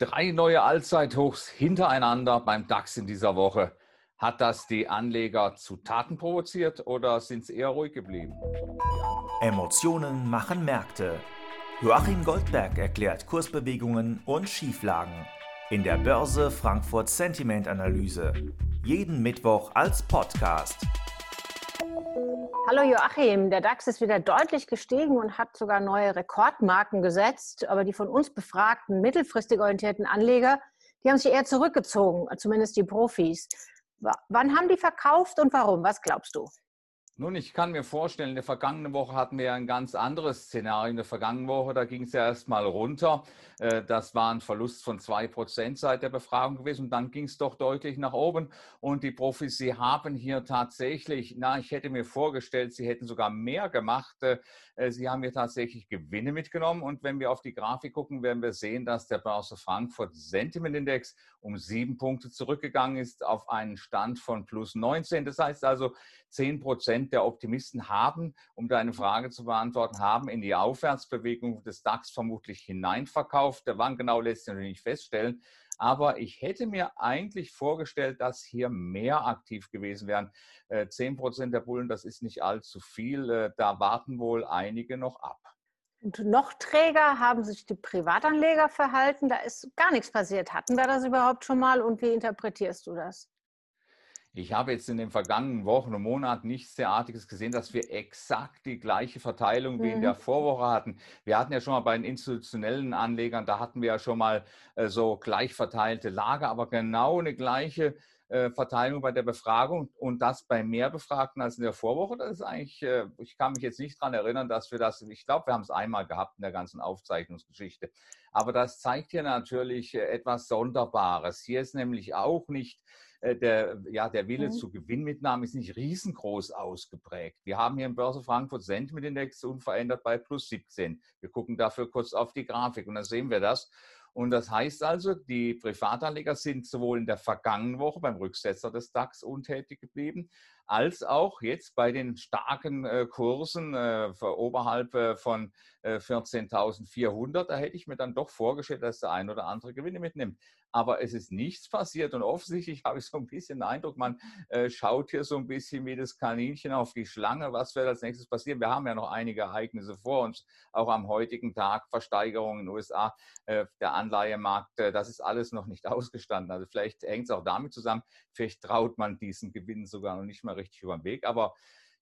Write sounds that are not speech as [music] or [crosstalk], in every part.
Drei neue Allzeithochs hintereinander beim DAX in dieser Woche. Hat das die Anleger zu Taten provoziert oder sind sie eher ruhig geblieben? Emotionen machen Märkte. Joachim Goldberg erklärt Kursbewegungen und Schieflagen in der Börse Frankfurt Sentiment Analyse. Jeden Mittwoch als Podcast. Hallo Joachim, der DAX ist wieder deutlich gestiegen und hat sogar neue Rekordmarken gesetzt. Aber die von uns befragten mittelfristig orientierten Anleger, die haben sich eher zurückgezogen, zumindest die Profis. Wann haben die verkauft und warum? Was glaubst du? Nun, ich kann mir vorstellen, in der vergangenen Woche hatten wir ein ganz anderes Szenario. In der vergangenen Woche, da ging es ja erstmal runter. Äh, das war ein Verlust von 2% seit der Befragung gewesen. Und dann ging es doch deutlich nach oben. Und die Profis, sie haben hier tatsächlich, na, ich hätte mir vorgestellt, sie hätten sogar mehr gemacht. Äh, äh, sie haben hier tatsächlich Gewinne mitgenommen. Und wenn wir auf die Grafik gucken, werden wir sehen, dass der Börse Frankfurt Sentiment Index um sieben Punkte zurückgegangen ist auf einen Stand von plus 19. Das heißt also, 10 Prozent der Optimisten haben, um deine Frage zu beantworten, haben in die Aufwärtsbewegung des DAX vermutlich hineinverkauft. Der wann genau lässt sich nicht feststellen. Aber ich hätte mir eigentlich vorgestellt, dass hier mehr aktiv gewesen wären. 10 äh, Prozent der Bullen, das ist nicht allzu viel. Äh, da warten wohl einige noch ab. Und noch träger haben sich die Privatanleger verhalten. Da ist gar nichts passiert. Hatten wir das überhaupt schon mal und wie interpretierst du das? Ich habe jetzt in den vergangenen Wochen und Monaten nichts derartiges gesehen, dass wir exakt die gleiche Verteilung wie mhm. in der Vorwoche hatten. Wir hatten ja schon mal bei den institutionellen Anlegern, da hatten wir ja schon mal äh, so gleich verteilte Lager, aber genau eine gleiche äh, Verteilung bei der Befragung und das bei mehr Befragten als in der Vorwoche. Das ist eigentlich, äh, ich kann mich jetzt nicht daran erinnern, dass wir das, ich glaube, wir haben es einmal gehabt in der ganzen Aufzeichnungsgeschichte. Aber das zeigt hier natürlich äh, etwas Sonderbares. Hier ist nämlich auch nicht der, ja, der Wille mhm. zu Gewinnmitnahmen ist nicht riesengroß ausgeprägt. Wir haben hier im Börse Frankfurt Sentiment Index unverändert bei plus 17. Wir gucken dafür kurz auf die Grafik und dann sehen wir das. Und das heißt also, die Privatanleger sind sowohl in der vergangenen Woche beim Rücksetzer des DAX untätig geblieben, als auch jetzt bei den starken äh, Kursen äh, oberhalb äh, von 14.400. Äh, da hätte ich mir dann doch vorgestellt, dass der ein oder andere Gewinne mitnimmt. Aber es ist nichts passiert und offensichtlich [laughs] habe ich so ein bisschen den Eindruck, man äh, schaut hier so ein bisschen wie das Kaninchen auf die Schlange. Was wird als nächstes passieren? Wir haben ja noch einige Ereignisse vor uns, auch am heutigen Tag, Versteigerungen in den USA, äh, der Anleihemarkt, das ist alles noch nicht [laughs] ausgestanden. Also vielleicht hängt es auch damit zusammen, vielleicht traut man diesen Gewinn sogar noch nicht mal richtig über den Weg. Aber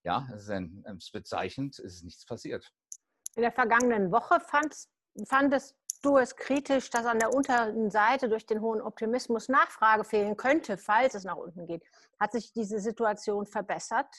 ja, es ist, ein, es bezeichnend, es ist nichts passiert. In der vergangenen Woche fandst, fandest du es kritisch, dass an der unteren Seite durch den hohen Optimismus Nachfrage fehlen könnte, falls es nach unten geht. Hat sich diese Situation verbessert?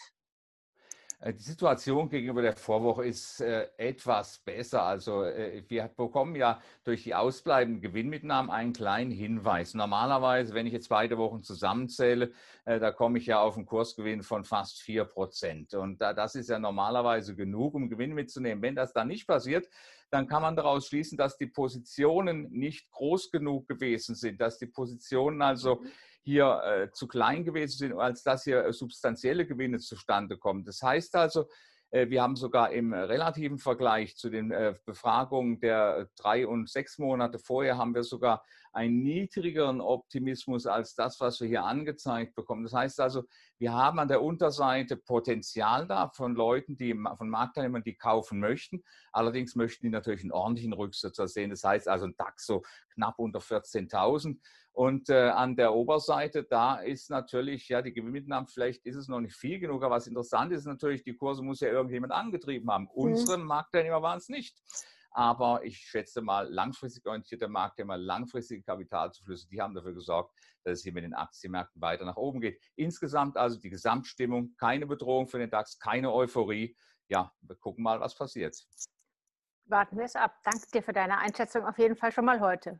Äh, die Situation gegenüber der Vorwoche ist äh, etwas besser. Also äh, wir bekommen ja durch die ausbleibenden Gewinnmitnahmen einen kleinen Hinweis. Normalerweise, wenn ich jetzt beide Wochen zusammenzähle, äh, da komme ich ja auf einen Kursgewinn von fast 4 Prozent. Und das ist ja normalerweise genug, um Gewinn mitzunehmen. Wenn das dann nicht passiert, dann kann man daraus schließen, dass die Positionen nicht groß genug gewesen sind, dass die Positionen also mhm hier äh, zu klein gewesen sind, als dass hier äh, substanzielle Gewinne zustande kommen. Das heißt also, äh, wir haben sogar im relativen Vergleich zu den äh, Befragungen der drei und sechs Monate vorher haben wir sogar einen niedrigeren Optimismus als das, was wir hier angezeigt bekommen. Das heißt also, wir haben an der Unterseite Potenzial da von Leuten, die von Marktteilnehmern, die kaufen möchten. Allerdings möchten die natürlich einen ordentlichen Rücksetzer sehen. Das heißt also ein DAX so knapp unter 14.000. Und äh, an der Oberseite, da ist natürlich, ja, die Gewinnmitnahmen, vielleicht ist es noch nicht viel genug, aber was interessant ist natürlich, die Kurse muss ja irgendjemand angetrieben haben. Mhm. Unsere Marktteilnehmer waren es nicht. Aber ich schätze mal, langfristig orientierte Marktteilnehmer, langfristige Kapitalzuflüsse, die haben dafür gesorgt, dass es hier mit den Aktienmärkten weiter nach oben geht. Insgesamt also die Gesamtstimmung, keine Bedrohung für den DAX, keine Euphorie. Ja, wir gucken mal, was passiert. Warten wir es ab. Danke dir für deine Einschätzung auf jeden Fall schon mal heute.